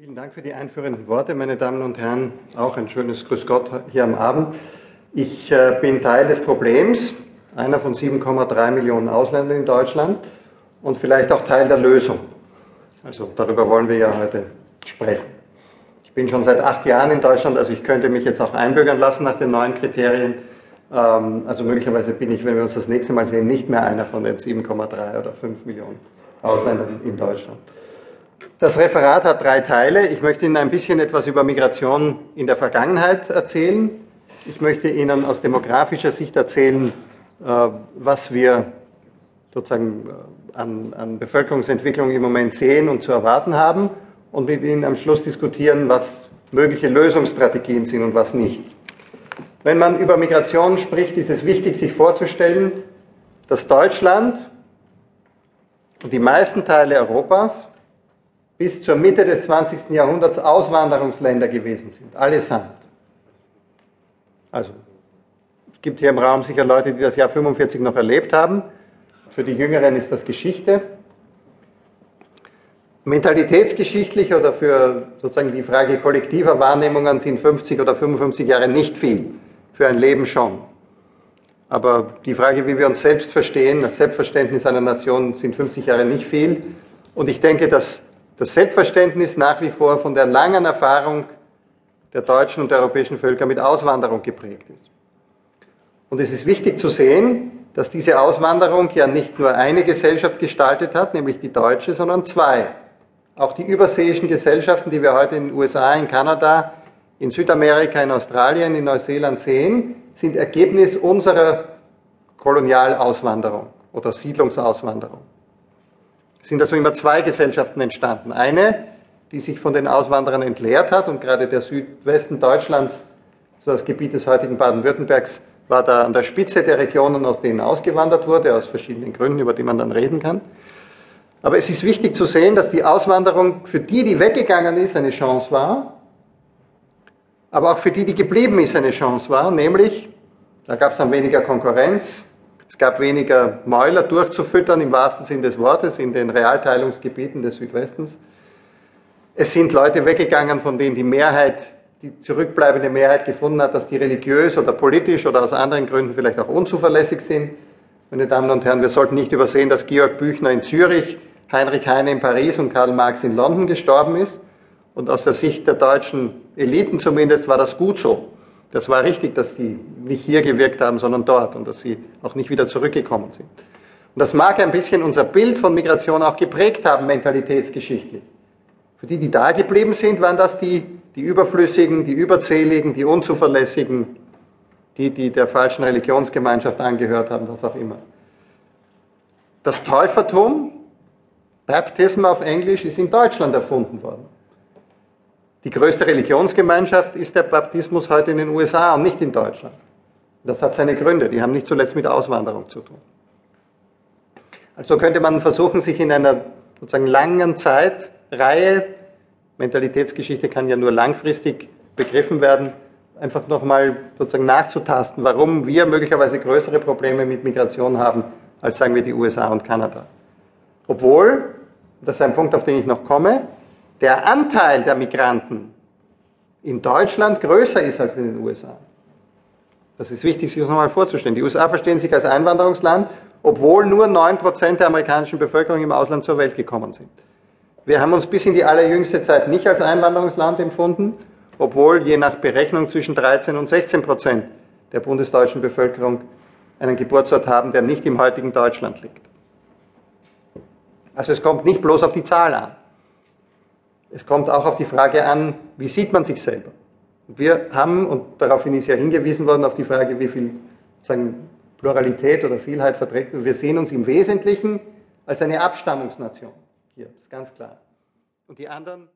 Vielen Dank für die einführenden Worte, meine Damen und Herren. Auch ein schönes Grüß Gott hier am Abend. Ich äh, bin Teil des Problems, einer von 7,3 Millionen Ausländern in Deutschland und vielleicht auch Teil der Lösung. Also darüber wollen wir ja heute sprechen. Ich bin schon seit acht Jahren in Deutschland, also ich könnte mich jetzt auch einbürgern lassen nach den neuen Kriterien. Ähm, also möglicherweise bin ich, wenn wir uns das nächste Mal sehen, nicht mehr einer von den 7,3 oder 5 Millionen Ausländern in Deutschland. Das Referat hat drei Teile. Ich möchte Ihnen ein bisschen etwas über Migration in der Vergangenheit erzählen. Ich möchte Ihnen aus demografischer Sicht erzählen, äh, was wir sozusagen äh, an, an Bevölkerungsentwicklung im Moment sehen und zu erwarten haben und mit Ihnen am Schluss diskutieren, was mögliche Lösungsstrategien sind und was nicht. Wenn man über Migration spricht, ist es wichtig, sich vorzustellen, dass Deutschland und die meisten Teile Europas bis zur Mitte des 20. Jahrhunderts Auswanderungsländer gewesen sind, allesamt. Also, es gibt hier im Raum sicher Leute, die das Jahr 45 noch erlebt haben. Für die Jüngeren ist das Geschichte. Mentalitätsgeschichtlich oder für sozusagen die Frage kollektiver Wahrnehmungen sind 50 oder 55 Jahre nicht viel, für ein Leben schon. Aber die Frage, wie wir uns selbst verstehen, das Selbstverständnis einer Nation sind 50 Jahre nicht viel. Und ich denke, dass das Selbstverständnis nach wie vor von der langen Erfahrung der deutschen und der europäischen Völker mit Auswanderung geprägt ist. Und es ist wichtig zu sehen, dass diese Auswanderung ja nicht nur eine Gesellschaft gestaltet hat, nämlich die deutsche, sondern zwei. Auch die überseeischen Gesellschaften, die wir heute in den USA, in Kanada, in Südamerika, in Australien, in Neuseeland sehen, sind Ergebnis unserer Kolonialauswanderung oder Siedlungsauswanderung. Es sind also immer zwei Gesellschaften entstanden. Eine, die sich von den Auswanderern entleert hat und gerade der Südwesten Deutschlands, so das Gebiet des heutigen Baden-Württembergs, war da an der Spitze der Regionen, aus denen ausgewandert wurde, aus verschiedenen Gründen, über die man dann reden kann. Aber es ist wichtig zu sehen, dass die Auswanderung für die, die weggegangen ist, eine Chance war, aber auch für die, die geblieben ist, eine Chance war, nämlich, da gab es dann weniger Konkurrenz, es gab weniger Mäuler durchzufüttern im wahrsten Sinn des Wortes in den Realteilungsgebieten des Südwestens. Es sind Leute weggegangen, von denen die Mehrheit, die zurückbleibende Mehrheit gefunden hat, dass die religiös oder politisch oder aus anderen Gründen vielleicht auch unzuverlässig sind. Meine Damen und Herren, wir sollten nicht übersehen, dass Georg Büchner in Zürich, Heinrich Heine in Paris und Karl Marx in London gestorben ist. Und aus der Sicht der deutschen Eliten zumindest war das gut so. Das war richtig, dass die nicht hier gewirkt haben, sondern dort und dass sie auch nicht wieder zurückgekommen sind. Und das mag ein bisschen unser Bild von Migration auch geprägt haben, mentalitätsgeschichtlich. Für die, die da geblieben sind, waren das die, die Überflüssigen, die Überzähligen, die Unzuverlässigen, die, die der falschen Religionsgemeinschaft angehört haben, was auch immer. Das Täufertum, Baptism auf Englisch, ist in Deutschland erfunden worden. Die größte Religionsgemeinschaft ist der Baptismus heute in den USA und nicht in Deutschland. Das hat seine Gründe, die haben nicht zuletzt mit Auswanderung zu tun. Also könnte man versuchen, sich in einer sozusagen langen Zeitreihe, Mentalitätsgeschichte kann ja nur langfristig begriffen werden, einfach nochmal sozusagen nachzutasten, warum wir möglicherweise größere Probleme mit Migration haben, als sagen wir die USA und Kanada. Obwohl, das ist ein Punkt, auf den ich noch komme, der Anteil der Migranten in Deutschland größer ist als in den USA. Das ist wichtig, sich das nochmal vorzustellen. Die USA verstehen sich als Einwanderungsland, obwohl nur 9% der amerikanischen Bevölkerung im Ausland zur Welt gekommen sind. Wir haben uns bis in die allerjüngste Zeit nicht als Einwanderungsland empfunden, obwohl je nach Berechnung zwischen 13 und 16 Prozent der bundesdeutschen Bevölkerung einen Geburtsort haben, der nicht im heutigen Deutschland liegt. Also es kommt nicht bloß auf die Zahl an. Es kommt auch auf die Frage an, wie sieht man sich selber? Wir haben, und daraufhin ist ja hingewiesen worden, auf die Frage, wie viel sagen, Pluralität oder Vielheit wir. Wir sehen uns im Wesentlichen als eine Abstammungsnation. Hier, das ist ganz klar. Und die anderen